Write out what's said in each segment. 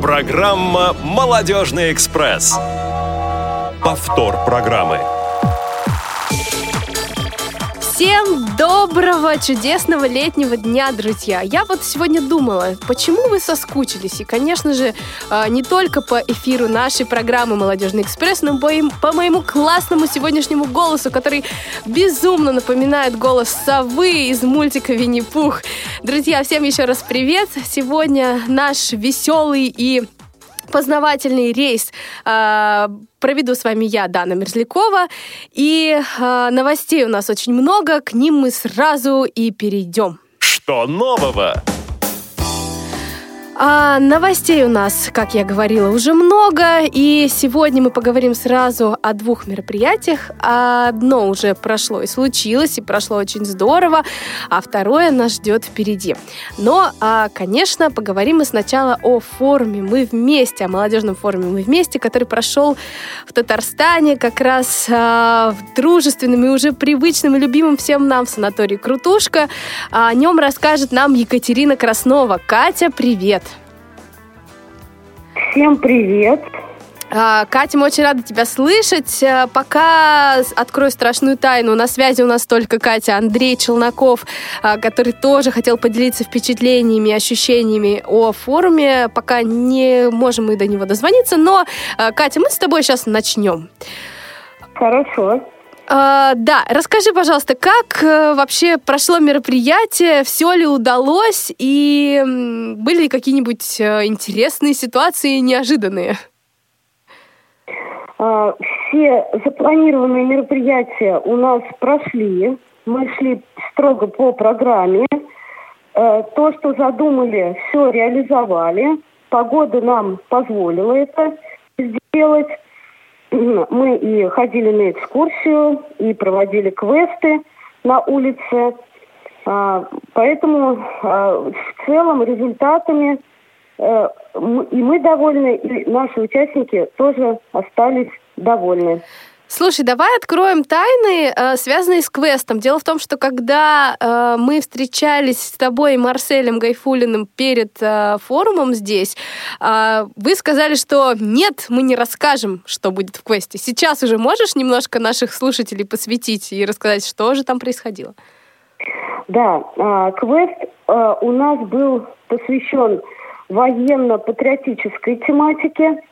Программа «Молодежный экспресс». Повтор программы. Всем доброго, чудесного летнего дня, друзья! Я вот сегодня думала, почему вы соскучились? И, конечно же, а, не только по эфиру нашей программы «Молодежный экспресс», но по моему классному сегодняшнему голосу, который безумно напоминает голос совы из мультика «Винни-Пух». Друзья, всем еще раз привет! Сегодня наш веселый и познавательный рейс э, проведу с вами я, Дана Мерзлякова. И э, новостей у нас очень много, к ним мы сразу и перейдем. Что нового? А новостей у нас, как я говорила, уже много, и сегодня мы поговорим сразу о двух мероприятиях. Одно уже прошло и случилось, и прошло очень здорово, а второе нас ждет впереди. Но, а, конечно, поговорим мы сначала о форуме «Мы вместе», о молодежном форуме «Мы вместе», который прошел в Татарстане как раз а, в дружественном и уже привычном и любимом всем нам санатории «Крутушка». О нем расскажет нам Екатерина Краснова. Катя, привет! Всем привет! А, Катя, мы очень рады тебя слышать. Э, пока открою страшную тайну, на связи у нас только Катя, Андрей Челноков, а, который тоже хотел поделиться впечатлениями, ощущениями о форуме. Пока не можем мы до него дозвониться, но, э, Катя, мы с тобой сейчас начнем. Хорошо. Uh, да, расскажи, пожалуйста, как uh, вообще прошло мероприятие, все ли удалось и были ли какие-нибудь uh, интересные ситуации, неожиданные? Все запланированные мероприятия у нас прошли. Мы шли строго по программе. То, что задумали, все реализовали. Погода нам позволила это сделать мы и ходили на экскурсию, и проводили квесты на улице. А, поэтому а, в целом результатами э, и мы довольны, и наши участники тоже остались довольны. Слушай, давай откроем тайны, э, связанные с квестом. Дело в том, что когда э, мы встречались с тобой и Марселем Гайфулиным перед э, форумом здесь, вы сказали, что нет, мы не расскажем, что будет в квесте. Сейчас уже можешь немножко наших слушателей посвятить и рассказать, что же там происходило? Да, квест у нас был посвящен военно-патриотической тематике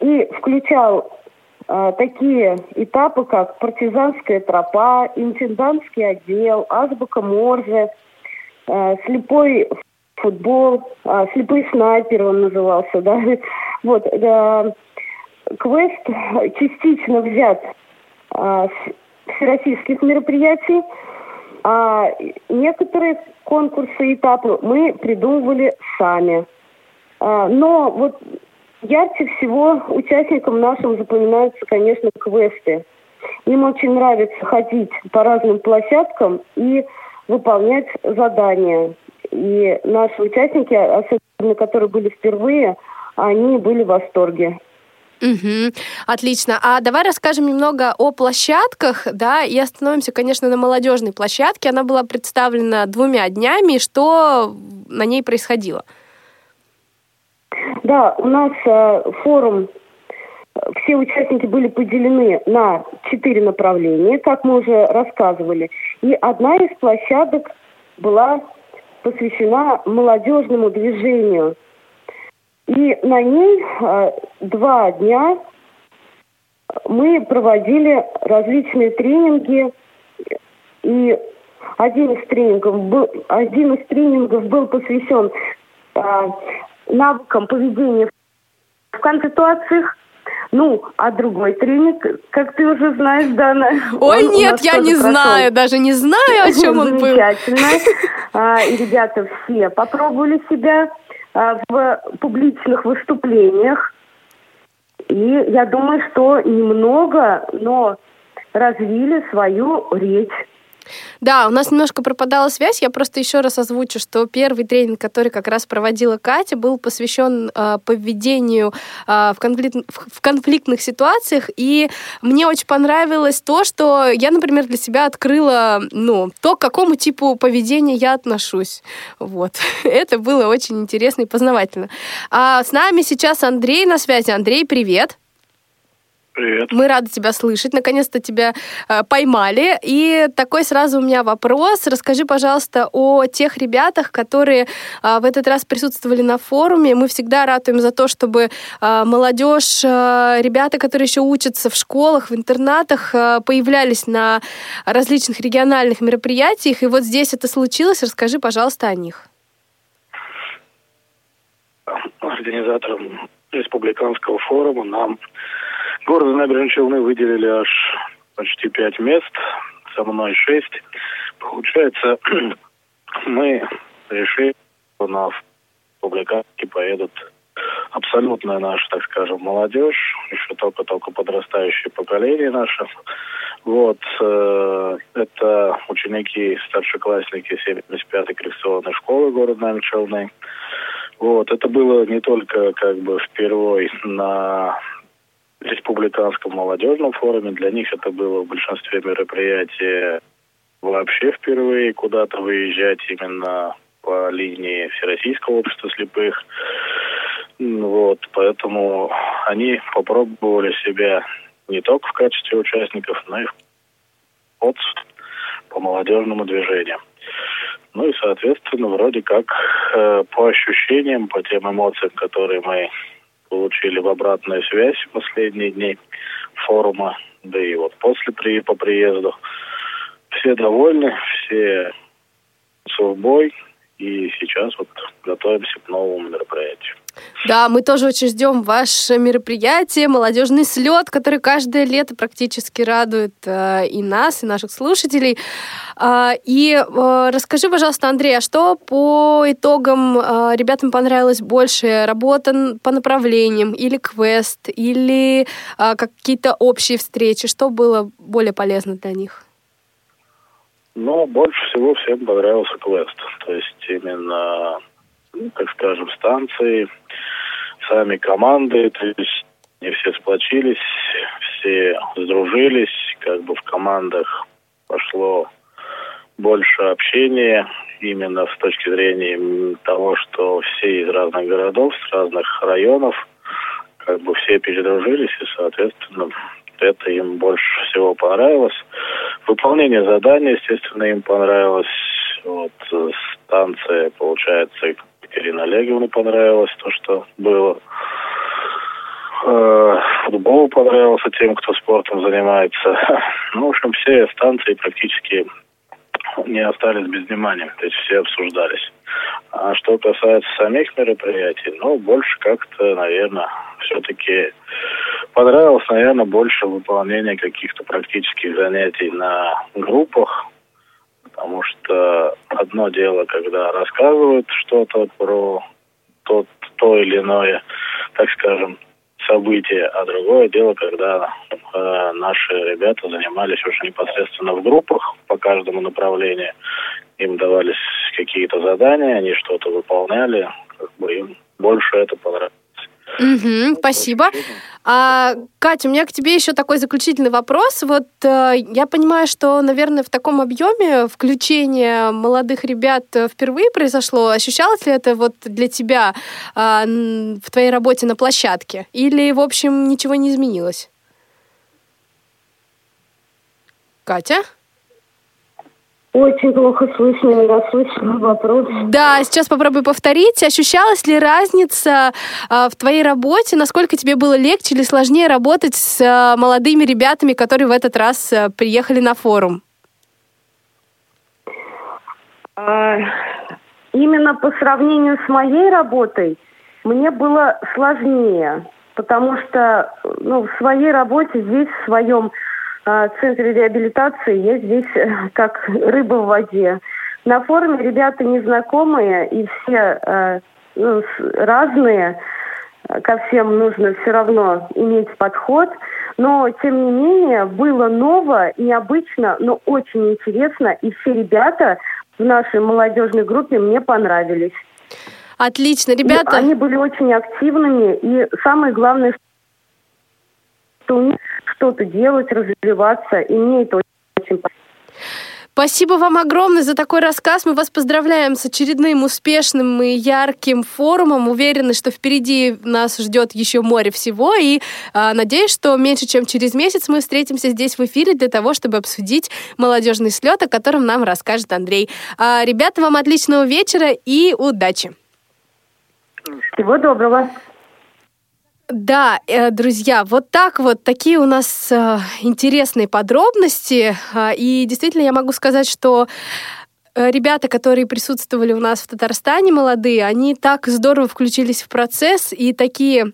и включал такие этапы, как партизанская тропа, интендантский отдел, азбука Морзе, а, слепой футбол, а, слепой снайпер он назывался, да. Вот, квест частично взят с всероссийских мероприятий, а некоторые конкурсы этапы мы придумывали сами. Но вот Ярче всего участникам нашим запоминаются, конечно, квесты. Им очень нравится ходить по разным площадкам и выполнять задания. И наши участники, особенно которые были впервые, они были в восторге. Угу, отлично. А давай расскажем немного о площадках, да, и остановимся, конечно, на молодежной площадке. Она была представлена двумя днями. Что на ней происходило? Да, у нас э, форум, все участники были поделены на четыре направления, как мы уже рассказывали. И одна из площадок была посвящена молодежному движению. И на ней э, два дня мы проводили различные тренинги. И один из тренингов был, один из тренингов был посвящен э, навыкам поведения в консультациях. Ну, а другой тренинг, как ты уже знаешь, Дана. Ой, нет, я не прошел. знаю, даже не знаю, о чем он был. Замечательно. А, и ребята все попробовали себя а, в публичных выступлениях. И я думаю, что немного, но развили свою речь. Да, у нас немножко пропадала связь. Я просто еще раз озвучу, что первый тренинг, который как раз проводила Катя, был посвящен э, поведению э, в, конфликт, в конфликтных ситуациях. И мне очень понравилось то, что я, например, для себя открыла, ну, то, к какому типу поведения я отношусь. Вот. Это было очень интересно и познавательно. А с нами сейчас Андрей на связи. Андрей, привет. Привет. Мы рады тебя слышать. Наконец-то тебя э, поймали. И такой сразу у меня вопрос. Расскажи, пожалуйста, о тех ребятах, которые э, в этот раз присутствовали на форуме. Мы всегда ратуем за то, чтобы э, молодежь, э, ребята, которые еще учатся в школах, в интернатах, э, появлялись на различных региональных мероприятиях. И вот здесь это случилось. Расскажи, пожалуйста, о них. Организатором республиканского форума нам Города Набережные Челны выделили аж почти пять мест, со мной шесть. Получается, мы решили, что на публикации поедут абсолютная наша, так скажем, молодежь, еще только-только подрастающее поколение наше. Вот, э, это ученики, старшеклассники 75-й коррекционной школы города Нами Вот, это было не только как бы впервой на республиканском молодежном форуме. Для них это было в большинстве мероприятий вообще впервые куда-то выезжать именно по линии Всероссийского общества слепых. Вот, поэтому они попробовали себя не только в качестве участников, но и в по молодежному движению. Ну и, соответственно, вроде как э, по ощущениям, по тем эмоциям, которые мы получили в обратную связь в последние дни форума, да и вот после при, по приезду. Все довольны, все бой, и сейчас вот готовимся к новому мероприятию. Да, мы тоже очень ждем ваше мероприятие, молодежный слет, который каждое лето практически радует э, и нас, и наших слушателей. Э, и э, расскажи, пожалуйста, Андрей, а что по итогам э, ребятам понравилось больше? Работа по направлениям или квест, или э, какие-то общие встречи? Что было более полезно для них? Ну, больше всего всем понравился квест. То есть именно ну, так скажем, станции, сами команды, то есть не все сплочились, все сдружились, как бы в командах пошло больше общения, именно с точки зрения того, что все из разных городов, с разных районов, как бы все передружились, и, соответственно, это им больше всего понравилось. Выполнение задания, естественно, им понравилось. Вот станция, получается, Ирина Олеговна понравилось то, что было. Э, футбол понравился тем, кто спортом занимается. Ну, в общем, все станции практически не остались без внимания, то есть все обсуждались. А что касается самих мероприятий, ну, больше как-то, наверное, все-таки понравилось, наверное, больше выполнение каких-то практических занятий на группах, Потому что одно дело, когда рассказывают что-то про тот, то или иное, так скажем, событие, а другое дело, когда э, наши ребята занимались уже непосредственно в группах по каждому направлению. Им давались какие-то задания, они что-то выполняли, как бы им больше это понравилось. Угу, спасибо. А, Катя, у меня к тебе еще такой заключительный вопрос. Вот э, я понимаю, что, наверное, в таком объеме включение молодых ребят э, впервые произошло. Ощущалось ли это вот для тебя э, в твоей работе на площадке? Или, в общем, ничего не изменилось? Катя? Очень плохо слышно, не расслышала вопрос. Да, сейчас попробую повторить. Ощущалась ли разница э, в твоей работе? Насколько тебе было легче или сложнее работать с э, молодыми ребятами, которые в этот раз э, приехали на форум? А, именно по сравнению с моей работой мне было сложнее, потому что ну, в своей работе здесь, в своем центре реабилитации я здесь э, как рыба в воде. На форуме ребята незнакомые и все э, ну, разные. Ко всем нужно все равно иметь подход. Но, тем не менее, было ново, необычно, но очень интересно. И все ребята в нашей молодежной группе мне понравились. Отлично, ребята. И они были очень активными. И самое главное, что у них что-то делать, развиваться. И мне это очень понравилось. Спасибо вам огромное за такой рассказ. Мы вас поздравляем с очередным успешным и ярким форумом. Уверены, что впереди нас ждет еще море всего. И э, надеюсь, что меньше чем через месяц мы встретимся здесь в эфире для того, чтобы обсудить молодежный слет, о котором нам расскажет Андрей. А, ребята, вам отличного вечера и удачи. Всего доброго. Да, э, друзья, вот так вот, такие у нас э, интересные подробности. Э, и действительно я могу сказать, что ребята, которые присутствовали у нас в Татарстане, молодые, они так здорово включились в процесс и такие а,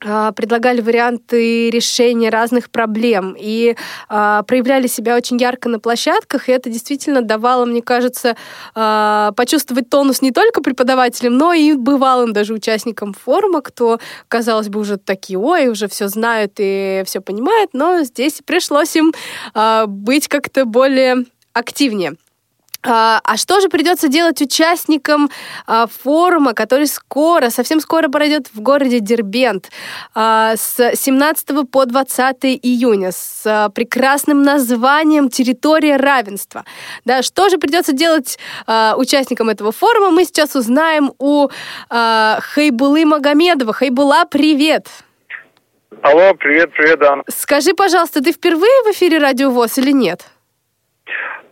предлагали варианты решения разных проблем и а, проявляли себя очень ярко на площадках, и это действительно давало, мне кажется, а, почувствовать тонус не только преподавателям, но и бывалым даже участникам форума, кто, казалось бы, уже такие, ой, уже все знают и все понимают, но здесь пришлось им а, быть как-то более активнее. А, а что же придется делать участникам а, форума, который скоро, совсем скоро пройдет в городе Дербент а, с 17 по 20 июня с прекрасным названием «Территория равенства». Да, что же придется делать участникам этого форума, мы сейчас узнаем у Хайбулы Магомедова. Хайбула, привет! Алло, привет, привет, да. Скажи, пожалуйста, ты впервые в эфире Радио ВОЗ или нет?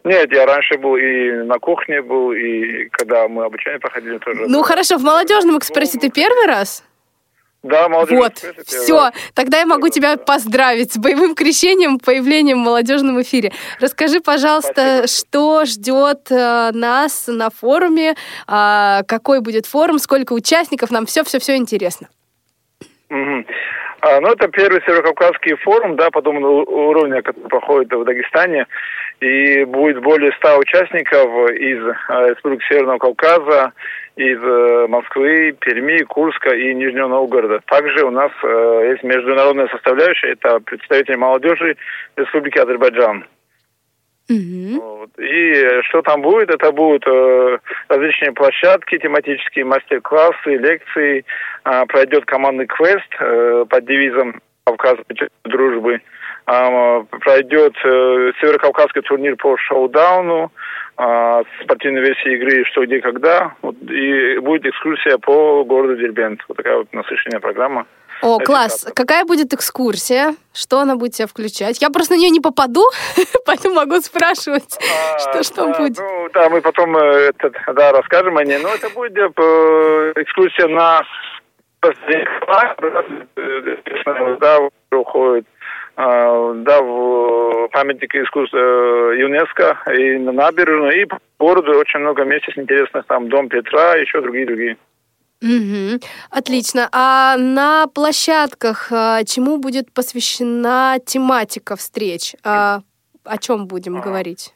Нет, я раньше был и на кухне был, и когда мы обучение проходили тоже. Ну хорошо, в молодежном экспрессе ты первый раз? Да, молодежный Вот, все, тогда я могу тебя поздравить с боевым крещением, появлением в молодежном эфире. Расскажи, пожалуйста, Спасибо. что ждет э, нас на форуме, э, какой будет форум, сколько участников, нам все-все-все интересно. Угу. А, ну, это первый Северокавказский форум, да, подобного уровня, который проходит в Дагестане. И будет более ста участников из э, Республики Северного Кавказа, из э, Москвы, Перми, Курска и Нижнего Новгорода. Также у нас э, есть международная составляющая, это представители молодежи Республики Азербайджан. Вот. И что там будет? Это будут э, различные площадки, тематические мастер-классы, лекции. Э, пройдет командный квест э, под девизом Кавказ дружбы. Э, пройдет э, Северокавказский турнир по шоу-дауну, э, спортивной версии игры «Что, где, когда». Вот, и будет экскурсия по городу Дербент. Вот такая вот насыщенная программа. О, класс. Какая будет экскурсия? Что она будет себя включать? Я просто на нее не попаду, поэтому могу спрашивать, а, что что да, будет. Ну, да, мы потом э, это, да, расскажем о ней. Но это будет э, экскурсия на да, уходит да, в памятник искусства э, ЮНЕСКО и на набережную, и по городу очень много мест интересных, там Дом Петра, еще другие-другие. Угу. Отлично. А на площадках а, чему будет посвящена тематика встреч? А, о чем будем а. говорить?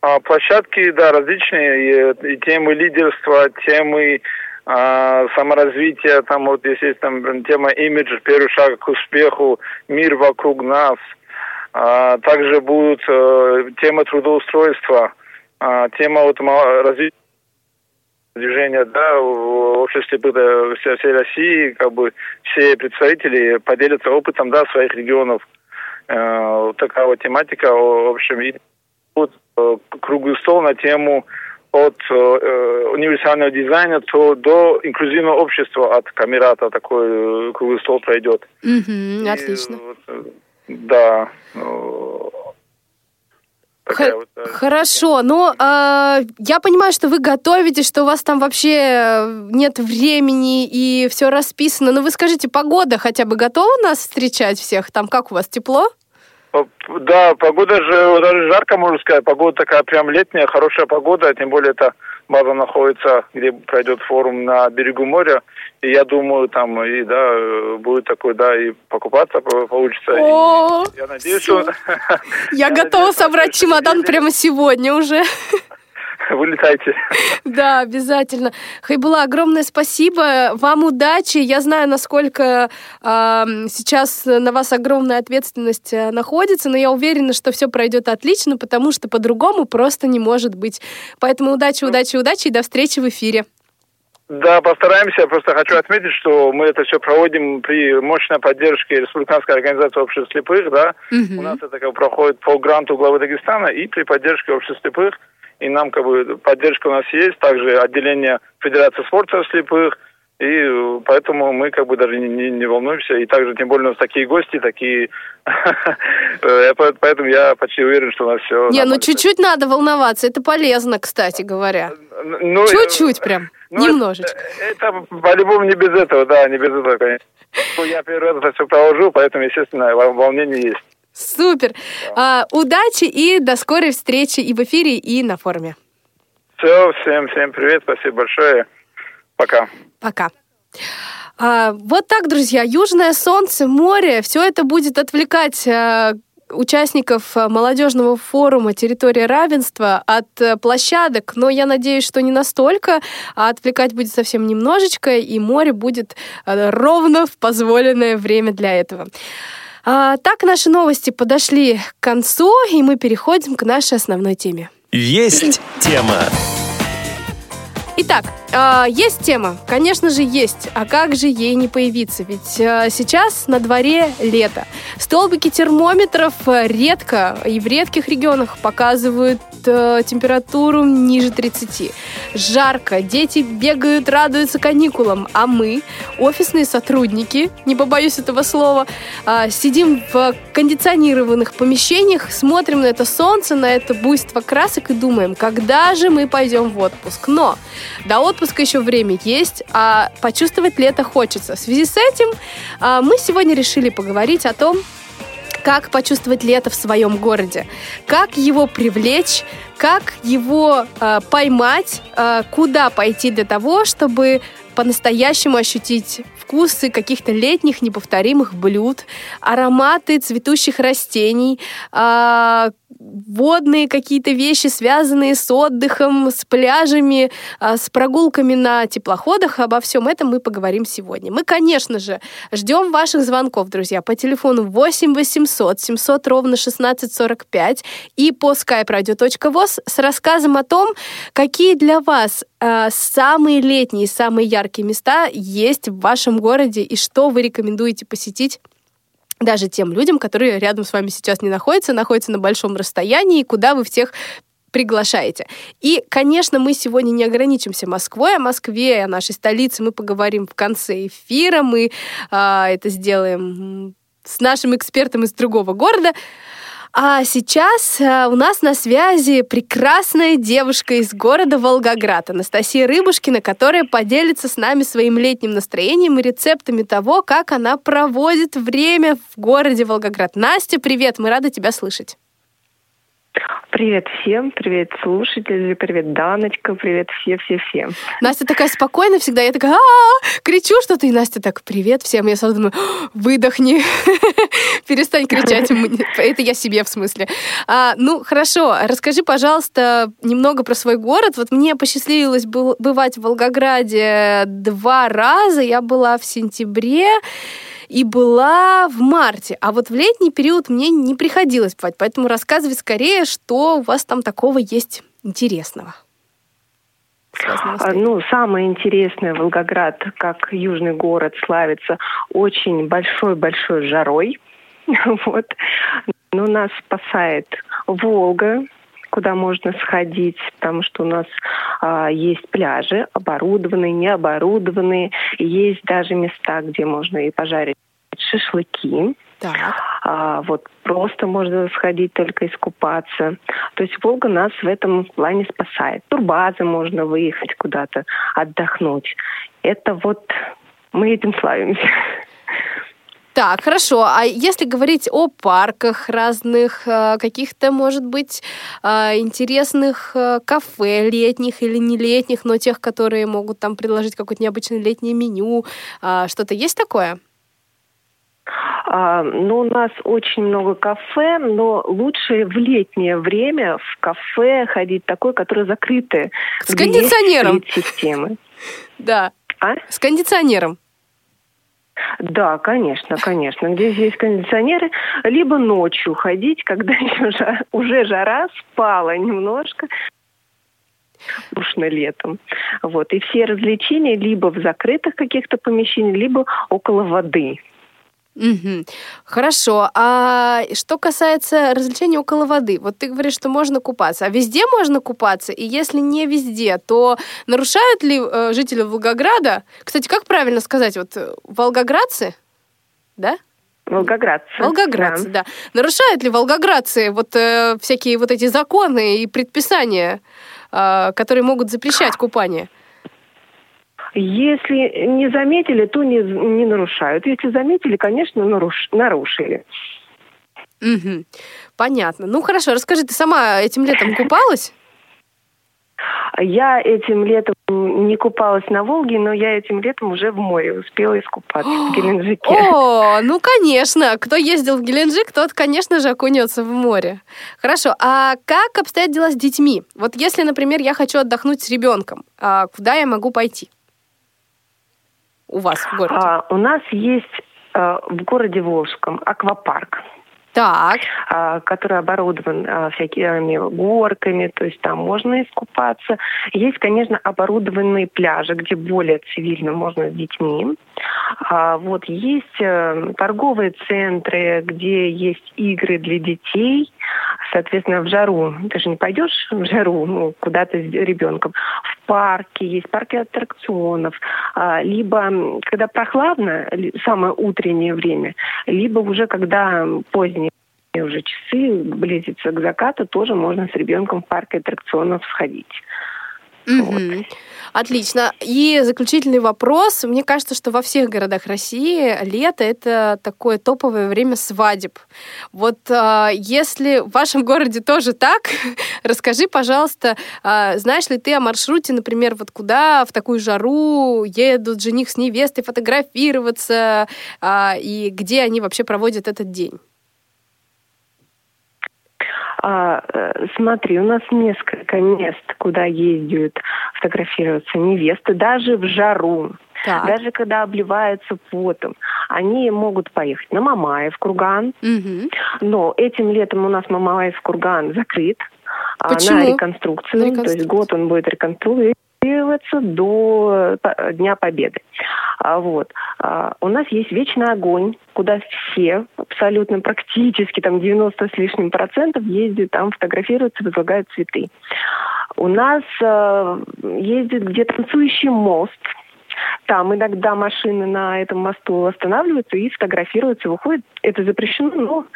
А, площадки, да, различные. И, и темы лидерства, темы а, саморазвития, там вот если есть там тема имидж, первый шаг к успеху, мир вокруг нас. А, также будут а, тема трудоустройства, а, тема вот развития движения, да, в обществе всей, всей России, как бы все представители поделятся опытом, да, своих регионов. Э, такая вот тематика, в общем, и э, круглый стол на тему от э, универсального дизайна то до инклюзивного общества от Камерата такой э, круглый стол пройдет. Mm-hmm, отлично. И, вот, да. Х- вот. Хорошо, но э, я понимаю, что вы готовите, что у вас там вообще нет времени и все расписано. Но вы скажите, погода хотя бы готова нас встречать всех? Там как у вас, тепло? Да, погода же даже жарко, можно сказать. Погода такая прям летняя, хорошая погода, тем более это база находится, где пройдет форум на берегу моря. И я думаю, там и да, будет такой, да, и покупаться получится. О, и я надеюсь, что... Я готова собрать чемодан прямо сегодня уже. вылетайте. Да, обязательно. Хайбула, огромное спасибо. Вам удачи. Я знаю, насколько э, сейчас на вас огромная ответственность э, находится, но я уверена, что все пройдет отлично, потому что по-другому просто не может быть. Поэтому удачи, удачи, удачи и до встречи в эфире. Да, постараемся. Просто хочу отметить, что мы это все проводим при мощной поддержке Республиканской организации общества слепых, да. Мгм. У нас это как проходит по гранту главы Дагестана и при поддержке общества слепых. И нам как бы поддержка у нас есть, также отделение Федерации спорта слепых. И э, поэтому мы как бы даже не, не, не волнуемся. И также, тем более, у нас такие гости, такие... Э, по- Поэтому я почти уверен, что у нас все... Не, ну чуть-чуть надо волноваться. Это полезно, кстати говоря. Ну, э, Чуть-чуть прям. ну, Немножечко. Это, по-любому не без этого, да, не без этого, конечно. Ну, Я первый раз это все провожу, поэтому, естественно, вол- волнение есть. Супер. А, удачи и до скорой встречи и в эфире, и на форуме. Все, всем, всем привет, спасибо большое. Пока. Пока. А, вот так, друзья, южное солнце, море, все это будет отвлекать а, участников а, молодежного форума «Территория равенства» от а, площадок, но я надеюсь, что не настолько, а отвлекать будет совсем немножечко, и море будет а, ровно в позволенное время для этого. А, так наши новости подошли к концу, и мы переходим к нашей основной теме. Есть тема. Итак, а, есть тема, конечно же есть. А как же ей не появиться? Ведь а, сейчас на дворе лето. Столбики термометров а, редко и в редких регионах показывают температуру ниже 30. Жарко, дети бегают, радуются каникулам, а мы, офисные сотрудники, не побоюсь этого слова, сидим в кондиционированных помещениях, смотрим на это солнце, на это буйство красок и думаем, когда же мы пойдем в отпуск. Но до отпуска еще время есть, а почувствовать лето хочется. В связи с этим а, мы сегодня решили поговорить о том, как почувствовать лето в своем городе, как его привлечь, как его э, поймать, э, куда пойти для того, чтобы по-настоящему ощутить вкусы каких-то летних неповторимых блюд, ароматы цветущих растений, а, водные какие-то вещи, связанные с отдыхом, с пляжами, а, с прогулками на теплоходах. Обо всем этом мы поговорим сегодня. Мы, конечно же, ждем ваших звонков, друзья, по телефону 8 800 700 ровно 1645 и по skype-radio.voz с рассказом о том, какие для вас а, самые летние, самые яркие места есть в вашем городе и что вы рекомендуете посетить даже тем людям, которые рядом с вами сейчас не находятся, находятся на большом расстоянии, куда вы всех приглашаете. И, конечно, мы сегодня не ограничимся Москвой, о Москве, о нашей столице мы поговорим в конце эфира, мы а, это сделаем с нашим экспертом из другого города. А сейчас а, у нас на связи прекрасная девушка из города Волгоград, Анастасия Рыбушкина, которая поделится с нами своим летним настроением и рецептами того, как она проводит время в городе Волгоград. Настя, привет, мы рады тебя слышать. Привет всем, привет слушатели, привет Даночка, привет все-все-все. Настя такая спокойная всегда, я такая «А-а-а!» кричу что-то, и Настя так «Привет всем!» Я сразу думаю «А, «Выдохни, перестань кричать, мне». это я себе в смысле. А, ну, хорошо, расскажи, пожалуйста, немного про свой город. Вот мне посчастливилось бывать в Волгограде два раза, я была в сентябре, и была в марте. А вот в летний период мне не приходилось бывать. Поэтому рассказывай скорее, что у вас там такого есть интересного. А. Ну, самое интересное, Волгоград, как южный город, славится очень большой-большой жарой. Вот. Но нас спасает Волга, куда можно сходить, потому что у нас а, есть пляжи, оборудованные, необорудованные. Есть даже места, где можно и пожарить шашлыки. Так. А, вот просто можно сходить только искупаться. То есть Волга нас в этом плане спасает. Турбазы можно выехать куда-то, отдохнуть. Это вот мы этим славимся. Так, хорошо. А если говорить о парках разных, э, каких-то, может быть, э, интересных э, кафе летних или не летних, но тех, которые могут там предложить какое-то необычное летнее меню, что-то есть такое? А, ну, у нас очень много кафе, но лучше в летнее время в кафе ходить такое, которое закрытое. С кондиционером. системы. Да. А? С кондиционером. Да, конечно, конечно. Где есть кондиционеры, либо ночью ходить, когда еще уже жара спала немножко, душно летом. Вот. И все развлечения либо в закрытых каких-то помещениях, либо около воды. Угу. Хорошо. А что касается развлечений около воды, вот ты говоришь, что можно купаться, а везде можно купаться? И если не везде, то нарушают ли э, жители Волгограда? Кстати, как правильно сказать, вот э, волгоградцы, да? Волгоградцы. Волгоградцы, да. да. Нарушают ли волгоградцы вот э, всякие вот эти законы и предписания, э, которые могут запрещать купание? Если не заметили, то не, не нарушают. Если заметили, конечно, наруш, нарушили. Угу. Понятно. Ну хорошо, расскажи, ты сама этим летом купалась? Я этим летом не купалась на Волге, но я этим летом уже в море успела искупаться в Геленджике. О, ну конечно. Кто ездил в Геленджик, тот, конечно же, окунется в море. Хорошо. А как обстоят дела с детьми? Вот если, например, я хочу отдохнуть с ребенком, а куда я могу пойти? У вас в городе? А, у нас есть а, в городе Волжском аквапарк. Так. А, который оборудован а, всякими горками, то есть там можно искупаться. Есть, конечно, оборудованные пляжи, где более цивильно можно с детьми. А, вот есть а, торговые центры, где есть игры для детей. Соответственно, в жару ты же не пойдешь в жару ну, куда-то с ребенком. В парке есть парки аттракционов. Либо когда прохладно, самое утреннее время, либо уже когда позднее уже часы, близится к закату, тоже можно с ребенком в парк аттракционов сходить. Угу. Вот. Отлично. И заключительный вопрос. Мне кажется, что во всех городах России лето это такое топовое время свадеб. Вот э, если в вашем городе тоже так, расскажи, пожалуйста, э, знаешь ли ты о маршруте, например, вот куда в такую жару едут жених с невестой фотографироваться, э, и где они вообще проводят этот день? А, э, смотри, у нас несколько мест, куда ездят фотографироваться невесты, даже в жару. Так. Даже когда обливаются потом, они могут поехать на Мамаев курган. Угу. Но этим летом у нас Мамаев курган закрыт а, Почему? на реконструкцию. На реконструкцию. То есть год он будет реконструирован до э, Дня Победы. А, вот. А, у нас есть вечный огонь, куда все, абсолютно практически там 90 с лишним процентов ездят, там фотографируются, возлагают цветы. У нас э, ездит где танцующий мост, там иногда машины на этом мосту останавливаются и фотографируются, выходят. Это запрещено, ну,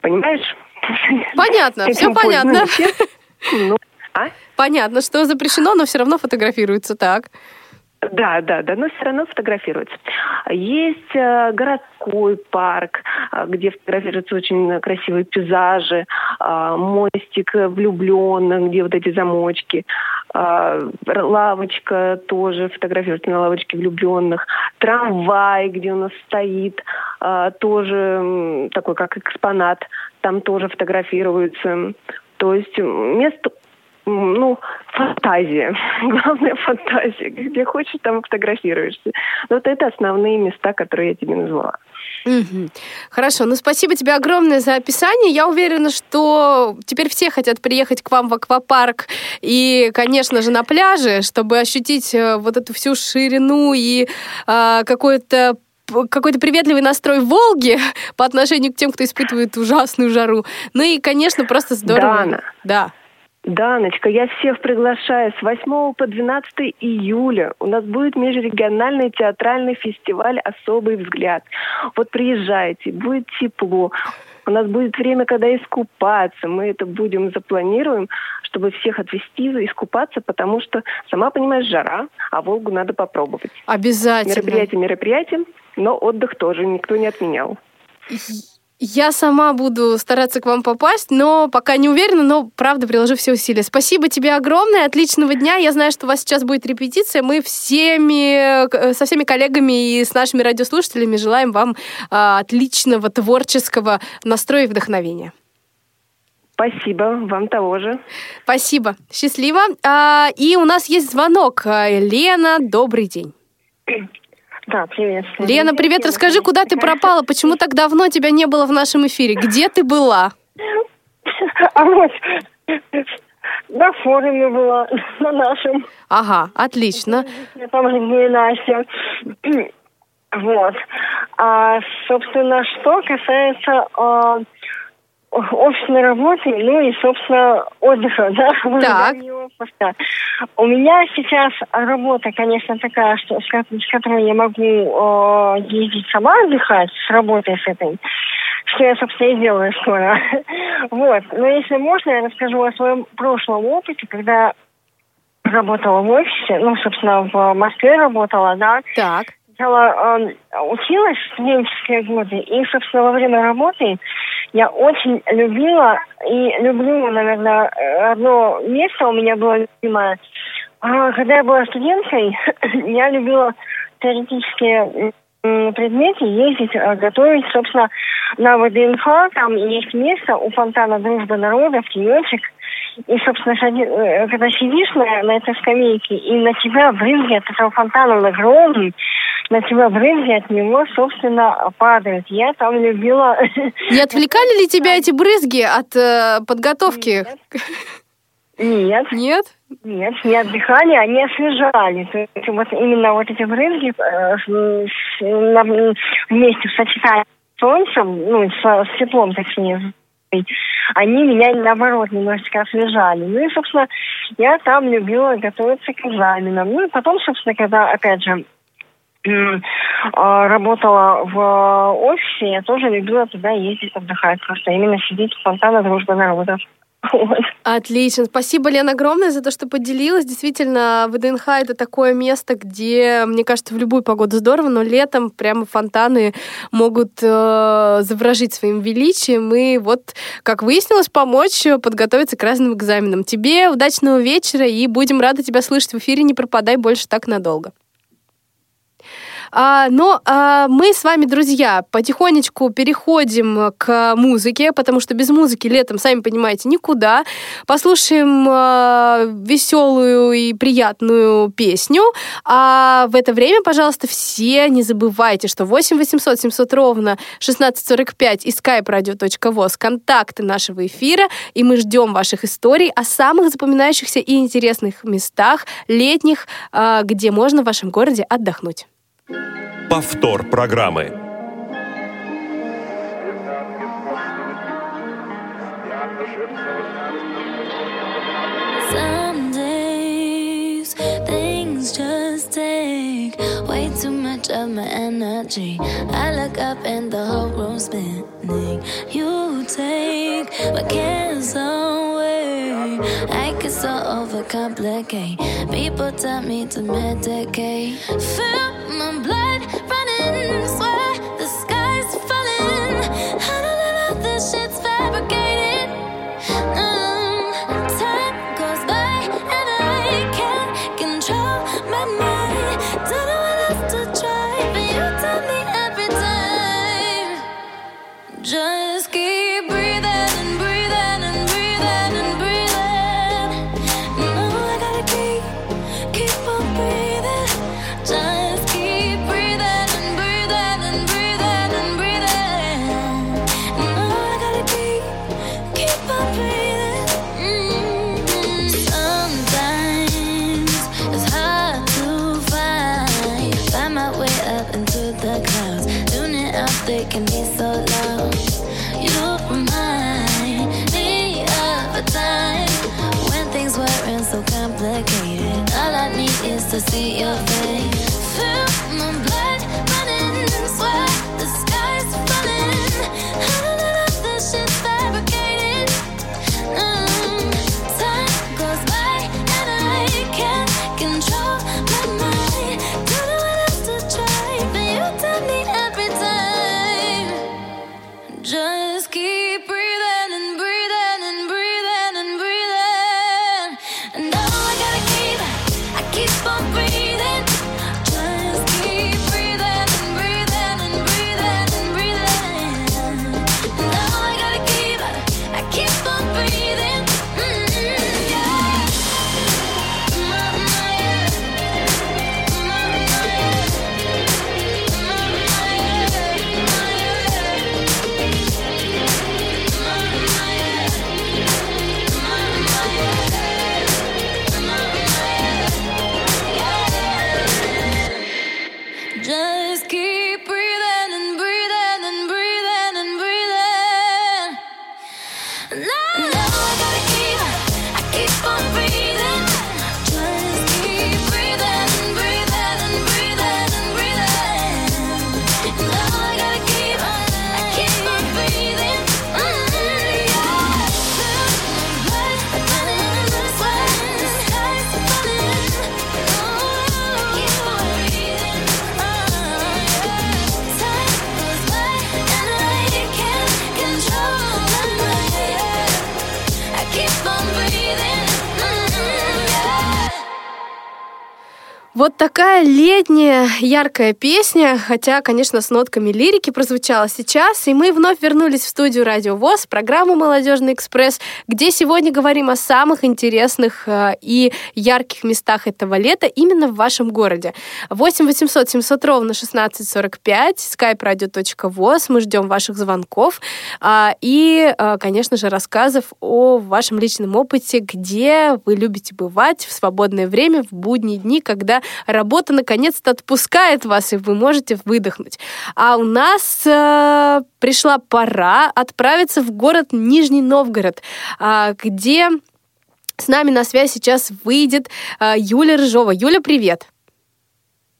понимаешь? Понятно, все понятно. Ну, а? Понятно, что запрещено, но все равно фотографируется так. Да, да, да, но все равно фотографируется. Есть э, городской парк, э, где фотографируются очень красивые пейзажи, э, мостик влюбленных, где вот эти замочки, э, лавочка тоже фотографируется на лавочке влюбленных, трамвай, где у нас стоит, э, тоже такой как экспонат, там тоже фотографируется. То есть место ну, фантазия. Главное фантазия. Где хочешь, там фотографируешься. Вот это основные места, которые я тебе назвала. Угу. Хорошо, ну спасибо тебе огромное за описание. Я уверена, что теперь все хотят приехать к вам в аквапарк и, конечно же, на пляже, чтобы ощутить э, вот эту всю ширину и э, какой-то какой-то приветливый настрой Волги по отношению к тем, кто испытывает ужасную жару. Ну и, конечно, просто здорово. Дана. Да. Даночка, я всех приглашаю с 8 по 12 июля. У нас будет межрегиональный театральный фестиваль «Особый взгляд». Вот приезжайте, будет тепло. У нас будет время, когда искупаться. Мы это будем запланируем, чтобы всех отвезти, искупаться, потому что, сама понимаешь, жара, а Волгу надо попробовать. Обязательно. Мероприятие мероприятием, но отдых тоже никто не отменял. Я сама буду стараться к вам попасть, но пока не уверена, но правда приложу все усилия. Спасибо тебе огромное, отличного дня. Я знаю, что у вас сейчас будет репетиция. Мы всеми, э, со всеми коллегами и с нашими радиослушателями желаем вам а, отличного творческого настроя и вдохновения. Спасибо, вам того же. Спасибо, счастливо. А, и у нас есть звонок. Лена, добрый день. Да, привет. Лена, привет. Расскажи, куда ты пропала? Почему так давно тебя не было в нашем эфире? Где ты была? А вот на форуме была, на нашем. Ага, отлично. Я там Людмила и Настя. Вот. А, собственно, что касается а, офисной работы, ну и, собственно, отдыха, да, Так. отпуска. У меня сейчас работа, конечно, такая, что, с, с которой я могу э, ездить сама отдыхать, с работой с этой, что я, собственно, и делаю скоро. Вот. Но если можно, я расскажу о своем прошлом опыте, когда работала в офисе, ну, собственно, в Москве работала, да, Так. Сначала э, училась студенческие годы, и, собственно, во время работы я очень любила и люблю, наверное, одно место у меня было любимое. А, Когда я была студенткой, я любила теоретические предметы ездить, э, готовить, собственно, на ВДНХ, там есть место у фонтана Дружбы народов, тенечек. И, собственно, сади- э, когда сидишь на, на этой скамейке, и на тебя брызги от этого фонтана он огромный, на тебя брызги от него, собственно, падают. Я там любила... Не отвлекали ли тебя эти брызги от э, подготовки? Нет, Нет? нет, не отдыхали, они освежали. То есть вот именно вот эти брызги э, с- на- вместе в сочетании с солнцем, ну, с, с теплом, точнее, они меня, наоборот, немножечко освежали. Ну и, собственно, я там любила готовиться к экзаменам. Ну и потом, собственно, когда, опять же, а, работала в офисе, я тоже любила туда ездить отдыхать. Просто именно сидеть у фонтана Дружбы народов. Отлично. Спасибо, Лена, огромное за то, что поделилась. Действительно, ВДНХ — это такое место, где, мне кажется, в любую погоду здорово, но летом прямо фонтаны могут э, заворожить своим величием и вот, как выяснилось, помочь подготовиться к разным экзаменам. Тебе удачного вечера и будем рады тебя слышать в эфире. Не пропадай больше так надолго. А, но а, мы с вами, друзья, потихонечку переходим к музыке, потому что без музыки летом, сами понимаете, никуда. Послушаем а, веселую и приятную песню. А в это время, пожалуйста, все не забывайте, что 8 800 700 ровно 1645 и skype-radio.voz контакты нашего эфира, и мы ждем ваших историй о самых запоминающихся и интересных местах летних, а, где можно в вашем городе отдохнуть. Повтор программы. Some days things just take way too much of my energy. I look up and the whole room's spinning. You take my cares away. I get so overcomplicate. People tell me to medicate. Feel my blood running, swear яркая песня, хотя, конечно, с нотками лирики прозвучала сейчас, и мы вновь вернулись в студию Радио ВОЗ, программу «Молодежный экспресс», где сегодня говорим о самых интересных э, и ярких местах этого лета именно в вашем городе. 8 800 700 ровно 1645, skype-radio.voz, мы ждем ваших звонков. А, и, э, конечно же, рассказов о вашем личном опыте, где вы любите бывать в свободное время, в будние дни, когда работа наконец-то отпускает вас, и вы можете выдохнуть. А у нас э, пришла пора отправиться в город Нижний Новгород, а, где с нами на связь сейчас выйдет э, Юля Рыжова. Юля, привет!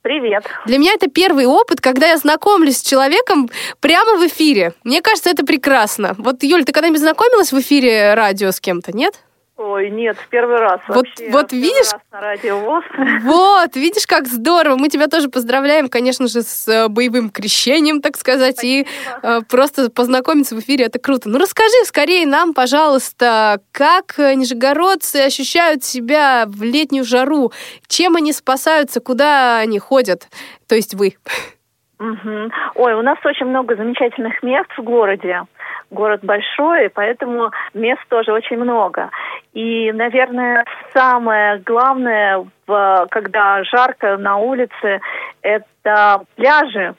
Привет. Для меня это первый опыт, когда я знакомлюсь с человеком прямо в эфире. Мне кажется, это прекрасно. Вот, Юль, ты когда-нибудь знакомилась в эфире радио с кем-то, нет? Ой, нет, в первый раз Вот- вообще. вот видишь? раз на радио ВОЗ. Вот, видишь, как здорово. Мы тебя тоже поздравляем, конечно же, с э, боевым крещением, так сказать, и э, просто познакомиться в эфире, это круто. Ну, расскажи скорее нам, пожалуйста, как нижегородцы ощущают себя в летнюю жару, чем они спасаются, куда они ходят, то есть вы. Мгм. Ой, у нас очень много замечательных мест в городе. Город большой, поэтому мест тоже очень много. И, наверное, самое главное, когда жарко на улице, это пляжи.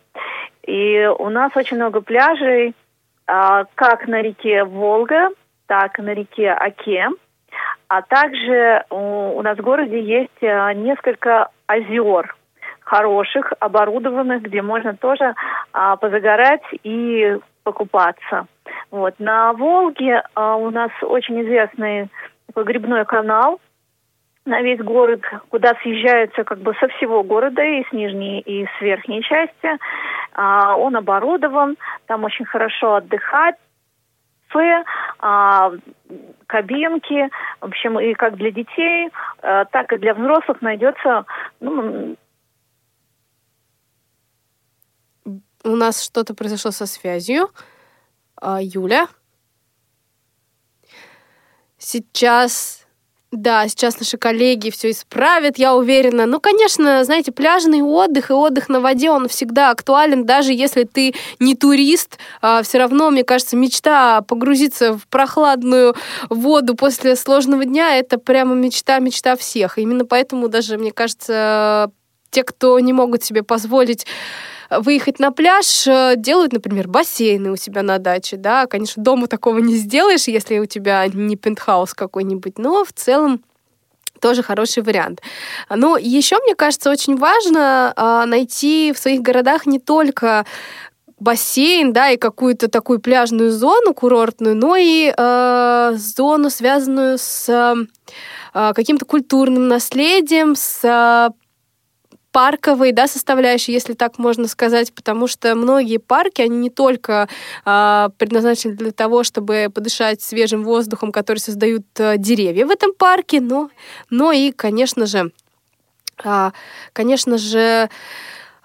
И у нас очень много пляжей, а, как на реке Волга, так и на реке Оке. А также у у нас в городе есть а, несколько озер хороших, оборудованных, где можно тоже а, позагорать и покупаться. Вот. На Волге а, у нас очень известный такой канал на весь город, куда съезжаются как бы со всего города, и с нижней, и с верхней части. А, он оборудован, там очень хорошо отдыхать, кафе, а, кабинки, в общем, и как для детей, а, так и для взрослых найдется ну, У нас что-то произошло со связью. А, Юля? Сейчас... Да, сейчас наши коллеги все исправят, я уверена. Ну, конечно, знаете, пляжный отдых и отдых на воде, он всегда актуален, даже если ты не турист. все равно, мне кажется, мечта погрузиться в прохладную воду после сложного дня, это прямо мечта, мечта всех. Именно поэтому даже, мне кажется, те, кто не могут себе позволить выехать на пляж, э, делают, например, бассейны у себя на даче, да, конечно, дома такого не сделаешь, если у тебя не пентхаус какой-нибудь, но в целом тоже хороший вариант. Но еще, мне кажется, очень важно а, найти в своих городах не только бассейн, да, и какую-то такую пляжную зону курортную, но и э, зону, связанную с э, каким-то культурным наследием, с э, парковой да, составляющей, если так можно сказать, потому что многие парки, они не только э, предназначены для того, чтобы подышать свежим воздухом, который создают э, деревья в этом парке, но, но и, конечно же, э, конечно же,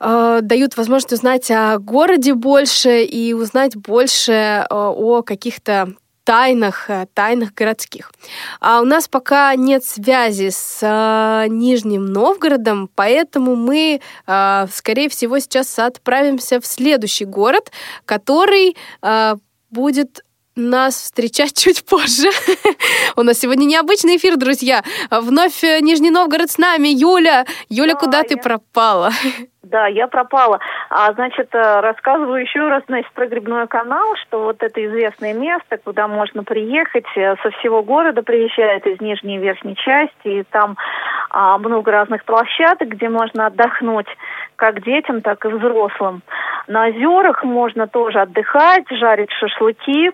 э, дают возможность узнать о городе больше и узнать больше э, о каких-то тайнах, э, тайнах городских. А у нас пока нет связи с э, Нижним Новгородом, поэтому мы, э, скорее всего, сейчас отправимся в следующий город, который э, будет нас встречать чуть позже. У нас сегодня необычный эфир, друзья. Вновь э, Нижний Новгород с нами. Юля, Юля, Да, куда ты я- пропала? Да, я пропала. А, значит, э, рассказываю еще раз, значит, про Грибной канал, что вот это известное место, куда можно приехать, э, со всего города приезжают из нижней и верхней части, и там а, много разных площадок, где можно отдохнуть как детям, так и взрослым. На озерах можно тоже отдыхать, жарить шашлыки,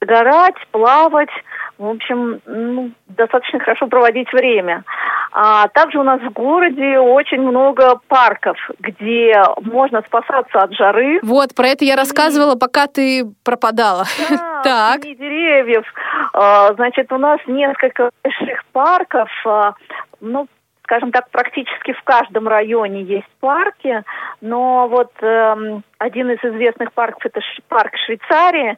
загорать, плавать, в общем, ну, достаточно хорошо проводить время. А также у нас в городе очень много парков, где можно спасаться от жары. Вот, про это я рассказывала, пока ты пропадала. Да, так. деревьев. А, значит, у нас несколько больших парков, а, ну, скажем так, практически в каждом районе есть парки, но вот эм, один из известных парков это парк Швейцарии,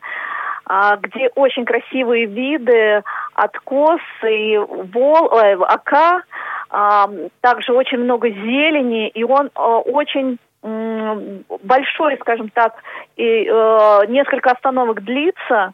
где очень красивые виды откос и вол, э, ока, а, также очень много зелени, и он а, очень большой, скажем так, и э, несколько остановок длится,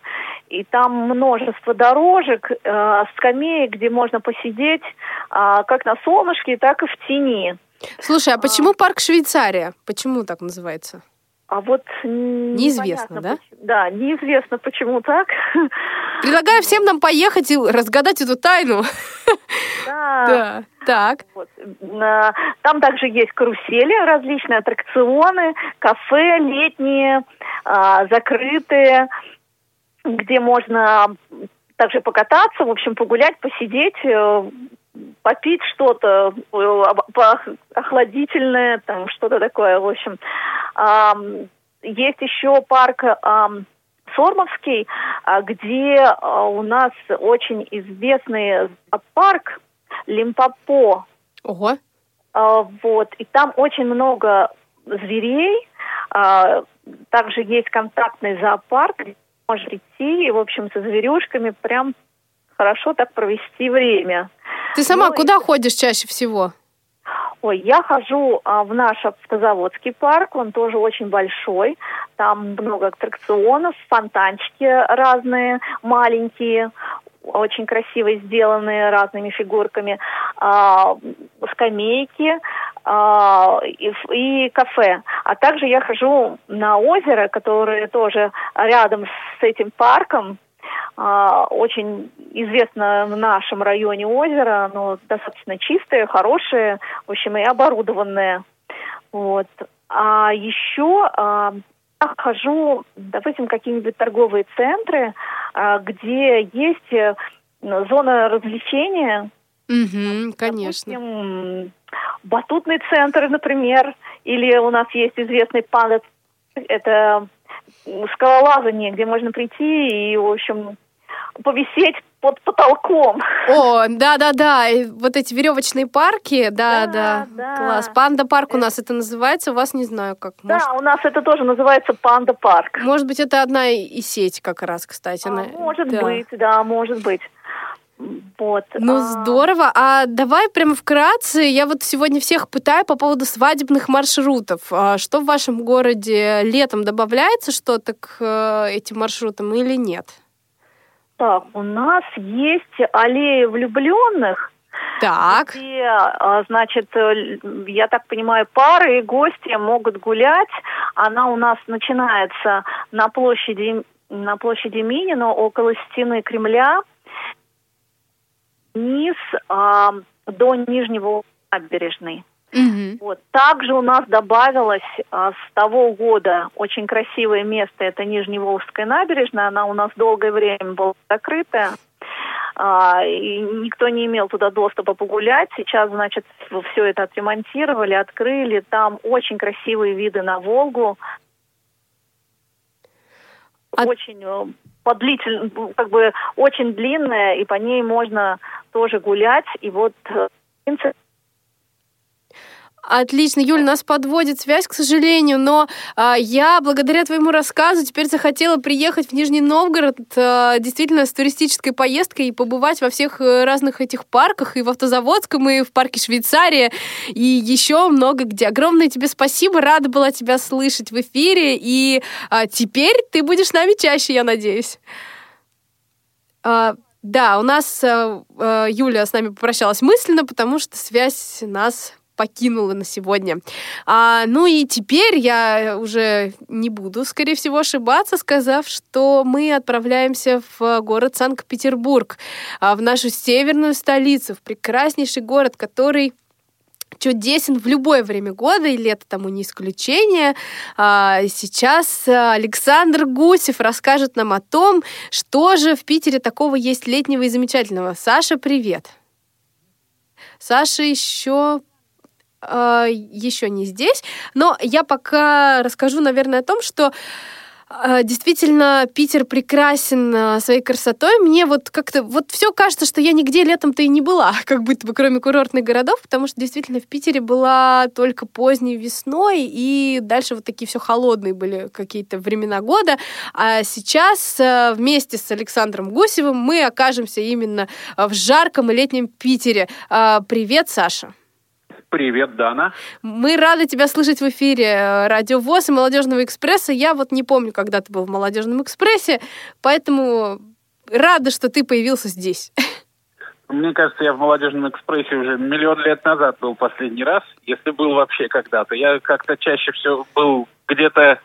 и там множество дорожек, э, скамеек, где можно посидеть э, как на солнышке, так и в тени. Слушай, а почему парк Швейцария? Почему так называется? А вот неизвестно, да? Почему, да, неизвестно, почему так. Предлагаю всем нам поехать и разгадать эту тайну. Да. да. Так. Вот. Там также есть карусели, различные аттракционы, кафе летние, а, закрытые, где можно также покататься, в общем, погулять, посидеть, э, попить что-то охладительное, там что-то такое, в общем. Есть еще парк Сормовский, а, где а, у нас очень известный парк Лимпопо. Ого. А, вот, и там очень много зверей. Также есть контактный зоопарк, где можно идти и, в общем, со зверюшками прям хорошо так провести время. Ты сама ну, куда и... ходишь чаще всего? Ой, я хожу а, в наш автозаводский парк, он тоже очень большой. Там много аттракционов, фонтанчики разные, маленькие, очень красиво сделанные разными фигурками, а, скамейки а, и, и кафе. А также я хожу на озеро, которое тоже рядом с этим парком, очень известно в нашем районе озеро, оно достаточно чистое, хорошее, в общем, и оборудованное. Вот. А еще а, я хожу, допустим, какие-нибудь торговые центры, а, где есть э, зона развлечения. Угу, конечно. Допустим, батутный центр, например, или у нас есть известный панда, это скалолазание, где можно прийти и, в общем, повисеть под потолком. О, да-да-да, вот эти веревочные парки, да-да, да. класс. Панда-парк у нас это называется, у вас не знаю как. Может... Да, у нас это тоже называется панда-парк. Может быть, это одна и сеть как раз, кстати. А, Она... Может да. быть, да, может быть. Вот. Ну, а... здорово. А давай прямо вкратце, я вот сегодня всех пытаю по поводу свадебных маршрутов. А что в вашем городе летом добавляется что-то к э, этим маршрутам или нет? Так, у нас есть аллея влюбленных. Так. Где, а, значит, э, я так понимаю, пары и гости могут гулять. Она у нас начинается на площади, на площади Минина, около стены Кремля, вниз а, до Нижнего набережной. Угу. Вот. Также у нас добавилось а, с того года очень красивое место, это Нижневолжская набережная, она у нас долгое время была закрытая, а, и никто не имел туда доступа погулять. Сейчас, значит, все это отремонтировали, открыли, там очень красивые виды на Волгу, а... очень э, подлительно, как бы очень длинная, и по ней можно тоже гулять, и вот э, принцип Отлично, Юль, нас подводит связь, к сожалению, но а, я благодаря твоему рассказу теперь захотела приехать в Нижний Новгород а, действительно с туристической поездкой и побывать во всех э, разных этих парках, и в Автозаводском, и в парке Швейцария, и еще много где. Огромное тебе спасибо, рада была тебя слышать в эфире, и а, теперь ты будешь с нами чаще, я надеюсь. А, да, у нас а, Юля с нами попрощалась мысленно, потому что связь нас покинула на сегодня. А, ну и теперь я уже не буду, скорее всего, ошибаться, сказав, что мы отправляемся в город Санкт-Петербург, а, в нашу северную столицу, в прекраснейший город, который чудесен в любое время года, и лето тому не исключение. А, сейчас Александр Гусев расскажет нам о том, что же в Питере такого есть летнего и замечательного. Саша, привет! Саша еще а, еще не здесь, но я пока расскажу, наверное, о том, что а, действительно, Питер прекрасен а, своей красотой. Мне вот как-то вот все кажется, что я нигде летом-то и не была, как будто бы кроме курортных городов, потому что действительно в Питере была только поздней весной, и дальше вот такие все холодные были какие-то времена года. А сейчас вместе с Александром Гусевым мы окажемся именно в жарком и летнем Питере. Привет, Саша. Привет, Дана. Мы рады тебя слышать в эфире э, Радио ВОЗ и Молодежного экспресса. Я вот не помню, когда ты был в Молодежном экспрессе, поэтому рада, что ты появился здесь. Мне кажется, я в Молодежном экспрессе уже миллион лет назад был последний раз, если был вообще когда-то. Я как-то чаще всего был где-то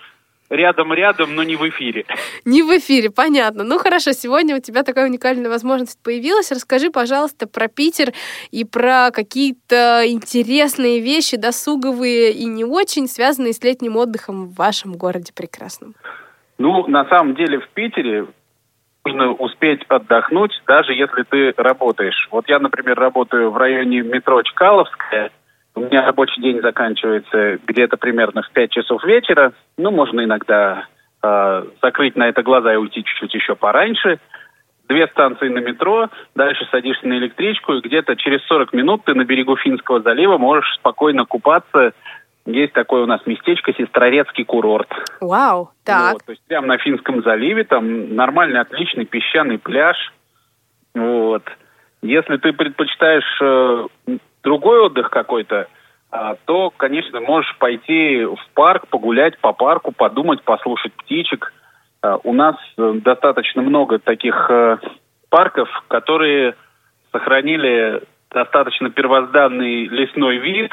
рядом-рядом, но не в эфире. Не в эфире, понятно. Ну хорошо, сегодня у тебя такая уникальная возможность появилась. Расскажи, пожалуйста, про Питер и про какие-то интересные вещи, досуговые и не очень, связанные с летним отдыхом в вашем городе прекрасном. Ну, на самом деле в Питере нужно успеть отдохнуть, даже если ты работаешь. Вот я, например, работаю в районе метро Чкаловская, у меня рабочий день заканчивается где-то примерно в 5 часов вечера. Ну, можно иногда э, закрыть на это глаза и уйти чуть-чуть еще пораньше. Две станции на метро, дальше садишься на электричку, и где-то через 40 минут ты на берегу Финского залива можешь спокойно купаться. Есть такое у нас местечко Сестрорецкий курорт. Вау, так. Вот, то есть прямо на Финском заливе, там нормальный, отличный песчаный пляж. Вот. Если ты предпочитаешь э, другой отдых какой-то, а, то, конечно, можешь пойти в парк, погулять по парку, подумать, послушать птичек. А, у нас э, достаточно много таких э, парков, которые сохранили достаточно первозданный лесной вид,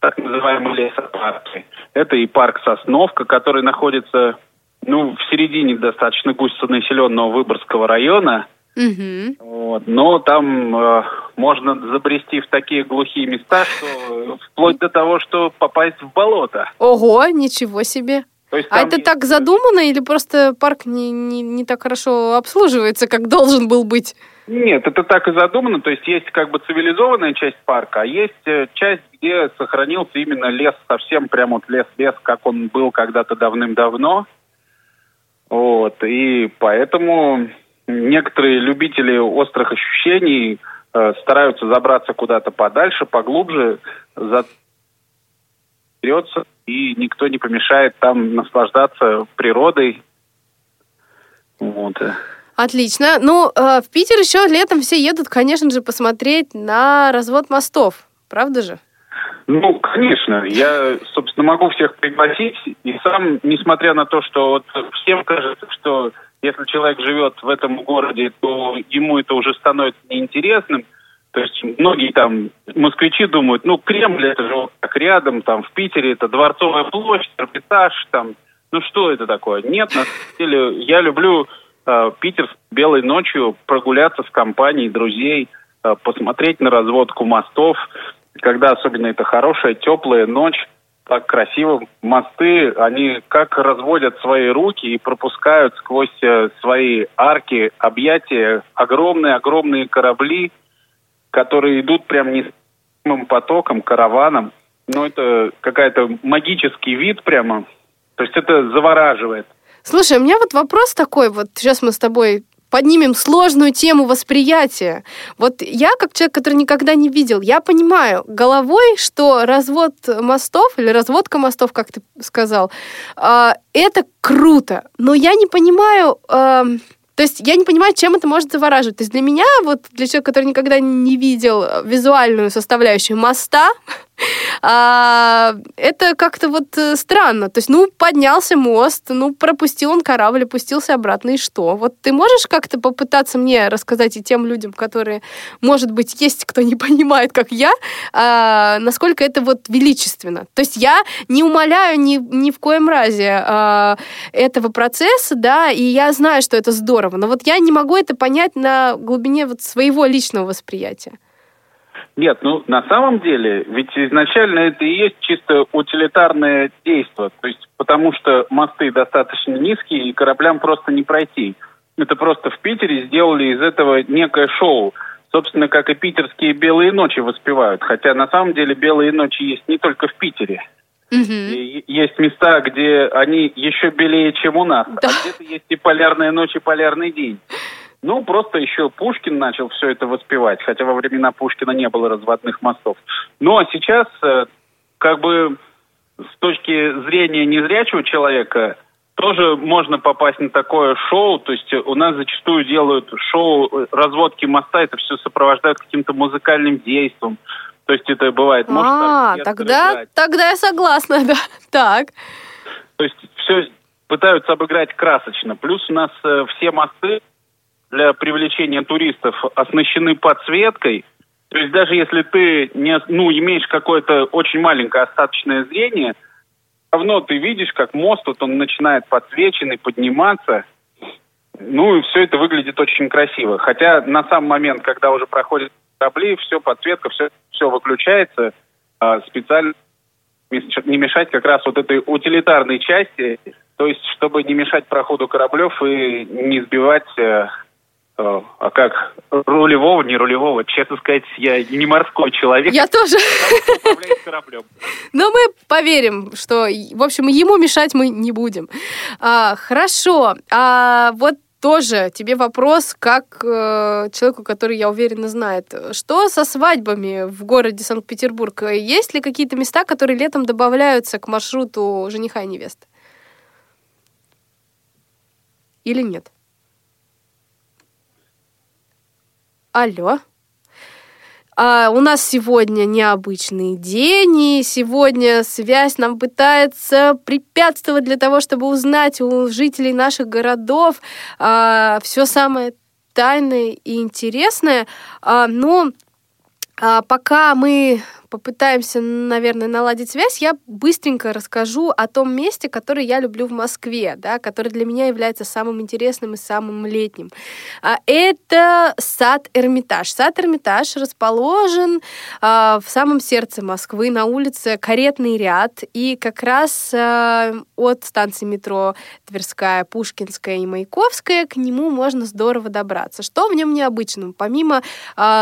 так называемые лесопарки. Это и парк Сосновка, который находится ну, в середине достаточно густонаселенного Выборгского района – Угу. Вот. Но там э, можно забрести в такие глухие места, что вплоть до того, что попасть в болото. Ого, ничего себе. То есть, а это есть... так задумано или просто парк не, не, не так хорошо обслуживается, как должен был быть? Нет, это так и задумано. То есть есть как бы цивилизованная часть парка, а есть э, часть, где сохранился именно лес, совсем прям вот лес-лес, как он был когда-то давным-давно. Вот, и поэтому некоторые любители острых ощущений э, стараются забраться куда-то подальше, поглубже, за... берется, и никто не помешает там наслаждаться природой. Вот. Отлично. Ну, э, в Питер еще летом все едут, конечно же, посмотреть на развод мостов. Правда же? Ну, конечно. Я, собственно, могу всех пригласить. И сам, несмотря на то, что вот всем кажется, что если человек живет в этом городе, то ему это уже становится неинтересным. То есть многие там москвичи думают, ну, Кремль это же вот так рядом, там в Питере это Дворцовая площадь, Эрмитаж, там, ну что это такое? Нет, на самом деле я люблю э, Питер белой ночью прогуляться в компании друзей, э, посмотреть на разводку мостов, когда особенно это хорошая, теплая ночь, так красиво. Мосты, они как разводят свои руки и пропускают сквозь э, свои арки, объятия огромные-огромные корабли, которые идут прям несмым потоком, караваном. Ну, это какая-то магический вид прямо. То есть это завораживает. Слушай, у меня вот вопрос такой, вот сейчас мы с тобой поднимем сложную тему восприятия. Вот я, как человек, который никогда не видел, я понимаю головой, что развод мостов или разводка мостов, как ты сказал, а, это круто. Но я не понимаю... То есть я не понимаю, чем это может завораживать. То есть для меня, вот для человека, который никогда не видел визуальную составляющую моста, А, это как-то вот э, странно. То есть, ну, поднялся мост, ну, пропустил он корабль, опустился обратно, и что? Вот ты можешь как-то попытаться мне рассказать и тем людям, которые, может быть, есть кто не понимает, как я, а, насколько это вот величественно. То есть я не умоляю ни, ни в коем разе а, этого процесса, да, и я знаю, что это здорово, но вот я не могу это понять на глубине вот своего личного восприятия. Нет, ну на самом деле, ведь изначально это и есть чисто утилитарное действие, то есть потому что мосты достаточно низкие и кораблям просто не пройти. Это просто в Питере сделали из этого некое шоу. Собственно, как и питерские белые ночи воспевают. Хотя на самом деле белые ночи есть не только в Питере. И есть места, где они еще белее, чем у нас. Да. А где-то есть и полярная ночь, и полярный день. Ну, просто еще Пушкин начал все это воспевать, хотя во времена Пушкина не было разводных мостов. Ну, а сейчас, э, как бы, с точки зрения незрячего человека, тоже можно попасть на такое шоу. То есть у нас зачастую делают шоу э, разводки моста, это все сопровождают каким-то музыкальным действием. То есть это бывает, может, А, тогда, играть. тогда я согласна, да. Так. То есть все пытаются обыграть красочно. Плюс у нас э, все мосты для привлечения туристов оснащены подсветкой. То есть даже если ты не, ну, имеешь какое-то очень маленькое остаточное зрение, равно ты видишь, как мост, вот он начинает подсвеченный подниматься. Ну и все это выглядит очень красиво. Хотя на сам момент, когда уже проходят корабли, все, подсветка, все, все выключается. а специально не мешать как раз вот этой утилитарной части, то есть чтобы не мешать проходу кораблев и не сбивать, э, а как, рулевого, не рулевого, честно сказать, я не морской человек. Я тоже. Кораблем. Но мы поверим, что, в общем, ему мешать мы не будем. А, хорошо. А вот тоже тебе вопрос, как э, человеку, который, я уверена, знает. Что со свадьбами в городе Санкт-Петербург? Есть ли какие-то места, которые летом добавляются к маршруту жениха и невесты? Или нет? Алло. А, у нас сегодня необычный день, и сегодня связь нам пытается препятствовать для того, чтобы узнать у жителей наших городов все самое тайное и интересное. А, но а, пока мы попытаемся, наверное, наладить связь, я быстренько расскажу о том месте, которое я люблю в Москве, да, которое для меня является самым интересным и самым летним. А, Это сад Эрмитаж. Сад Эрмитаж расположен а, в самом сердце Москвы, на улице Каретный ряд, и как раз а, от станции метро Тверская, Пушкинская и Маяковская к нему можно здорово добраться. Что в нем необычного? Помимо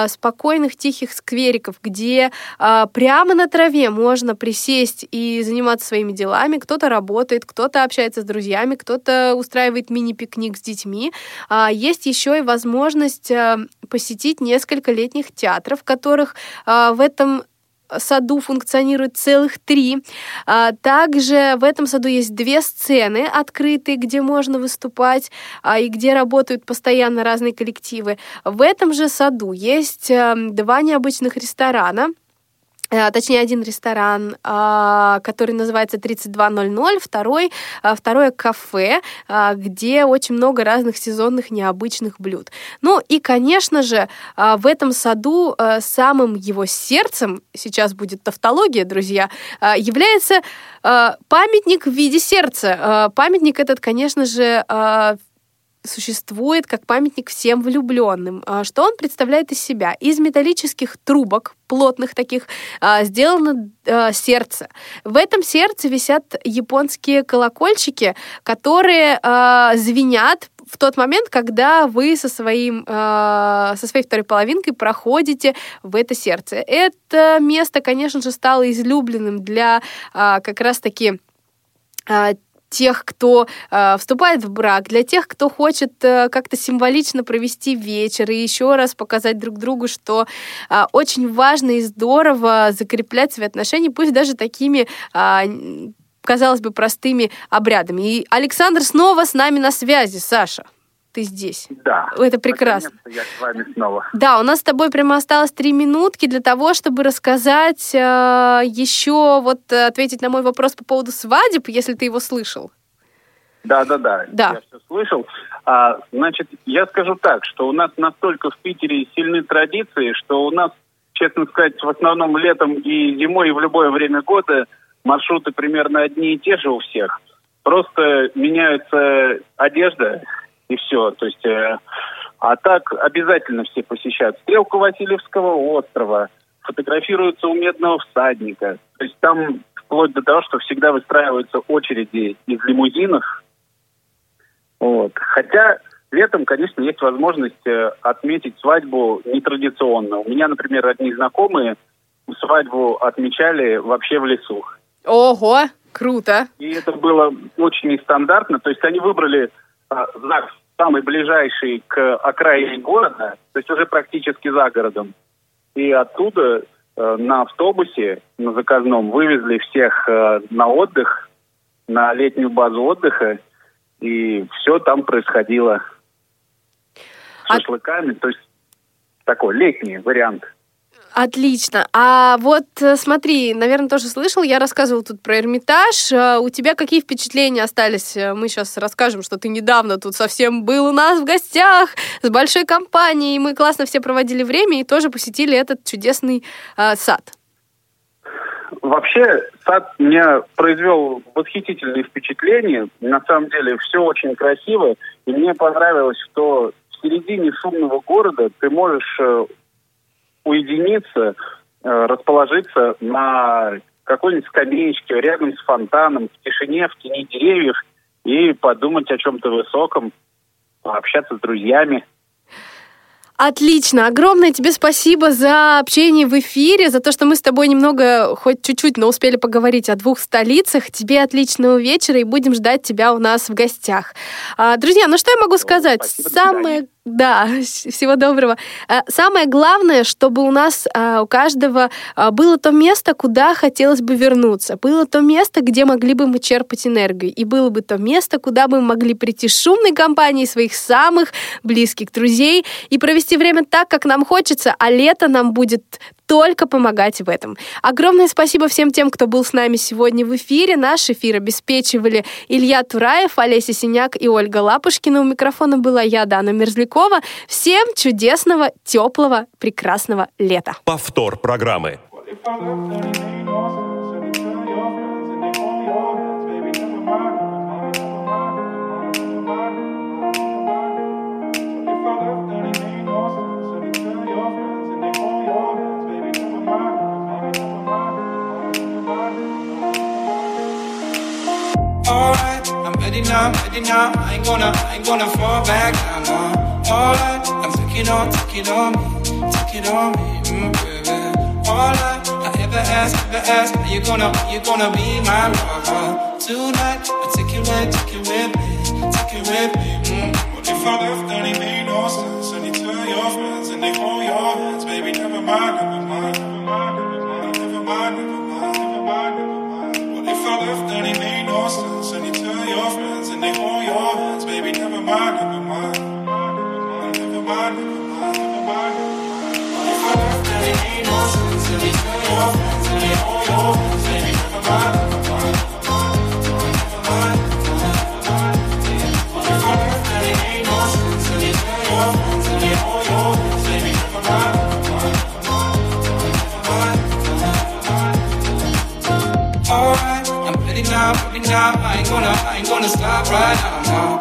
спокойных, тихих сквериков, где а, прямо на траве можно присесть и заниматься своими делами. Кто-то работает, кто-то общается с друзьями, кто-то устраивает мини-пикник с детьми. А, Есть еще и возможность а, посетить несколько летних театров, которых а, в этом саду функционирует целых три. А, Также в этом саду есть две сцены открытые, где можно выступать а, и где работают постоянно разные коллективы. В этом же саду есть а, два необычных ресторана. А, Точнее, один ресторан, а, который называется 3200, второй, а, второе кафе, а, где очень много разных сезонных необычных блюд. Ну и, конечно же, в этом саду а, самым его сердцем, сейчас будет тавтология, друзья, а, является памятник в виде сердца. Памятник этот, конечно же, существует как памятник всем влюбленным. А, Что он представляет из себя? Из металлических трубок, плотных таких, а, сделано а, сердце. В этом сердце висят японские колокольчики, которые звенят в тот момент, когда вы со, своим, со своей второй половинкой проходите в это сердце. Это место, конечно же, стало излюбленным для как раз-таки тех, кто э, вступает в брак, для тех, кто хочет э, как-то символично провести вечер и еще раз показать друг другу, что э, очень важно и здорово закреплять свои отношения, пусть даже такими а, казалось бы, простыми обрядами. И Александр снова с нами на связи, Саша. Ты здесь. Да. Это прекрасно. Я с вами снова. Да, у нас с тобой прямо осталось три минутки для того, чтобы рассказать э, еще, вот э, ответить на мой вопрос по поводу свадеб, если ты его слышал. Да, да, да. Да. Я все слышал. А, значит, я скажу так, что у нас настолько в Питере сильны традиции, что у нас, честно сказать, в основном летом и зимой, и в любое время года маршруты примерно одни и те же у всех. Просто меняется одежда и все. То есть, э, а так обязательно все посещают стрелку Васильевского острова, фотографируются у Медного всадника. То есть там вплоть до того, что всегда выстраиваются очереди из лимузинов. Вот. Хотя летом, конечно, есть возможность э, отметить свадьбу нетрадиционно. У меня, например, одни знакомые свадьбу отмечали вообще в лесу. Ого, круто. И это было очень нестандартно. То есть они выбрали а, знак самый ближайший к окраине города, то есть уже практически за городом. И оттуда э, на автобусе, на заказном, вывезли всех э, на отдых, на летнюю базу отдыха. И все там происходило с А- шашлыками. То есть такой летний вариант. Отлично. А вот э, смотри, наверное, тоже слышал, я рассказывала тут про Эрмитаж. Э, У тебя какие впечатления остались? Э, Мы сейчас расскажем, что ты недавно тут совсем был у нас в гостях с большой компанией. Мы классно все проводили время и тоже посетили этот чудесный э, сад. Вообще, сад меня произвел восхитительные впечатления. На самом деле, все очень красиво. И мне понравилось, что в середине шумного города ты можешь уединиться, э, расположиться на какой-нибудь скамеечке рядом с фонтаном, в тишине, в тени деревьев и подумать о чем-то высоком, пообщаться с друзьями. Отлично. Огромное тебе спасибо за общение в эфире, за то, что мы с тобой немного, хоть чуть-чуть, но успели поговорить о двух столицах. Тебе отличного вечера и будем ждать тебя у нас в гостях. А, Друзья, ну что я могу сказать? спасибо, Самое... Да, всего доброго. А, Самое главное, чтобы у нас а, у каждого а, было то место, куда хотелось бы вернуться, было то место, где могли бы мы черпать энергию, и было бы то место, куда бы мы могли прийти с шумной компанией своих самых близких друзей и провести время так, как нам хочется, а лето нам будет только помогать в этом. Огромное спасибо всем тем, кто был с нами сегодня в эфире. Наш эфир обеспечивали Илья Тураев, Олеся Синяк и Ольга Лапушкина. У микрофона была я, Дана Мерзлякова. Всем чудесного, теплого, прекрасного лета. Повтор программы. Alright, I'm ready now, ready now. I ain't gonna, I ain't gonna fall back. No. Alright, I'm taking on, taking on me, taking on me, mm, baby. Alright, I ever ask, ever ask, are you gonna, are you gonna be my lover tonight? I take you with, take you with me, take you with me. Mm. What if I left? Then it made no sense. And you tell your friends and they hold Alright, I'm ready now, ready now. I ain't gonna, I ain't gonna stop right now. No.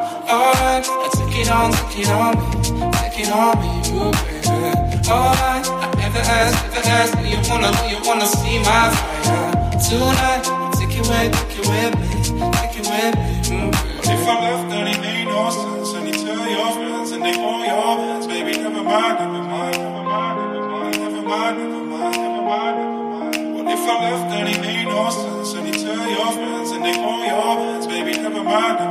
On, take it on me, take it on me, ooh baby. Alright, I never asked, never asked, do you wanna, do you wanna see my fire tonight? Take it with, take it with me, take it with me, baby. If I left and it made no sense? And you tell your friends and they hold your hands, baby. Never mind, never mind, never mind, never mind, never mind, never mind, never mind, never mind. If I left and it made no sense? And you tell your friends and they hold your hands, baby. Never mind, never mind,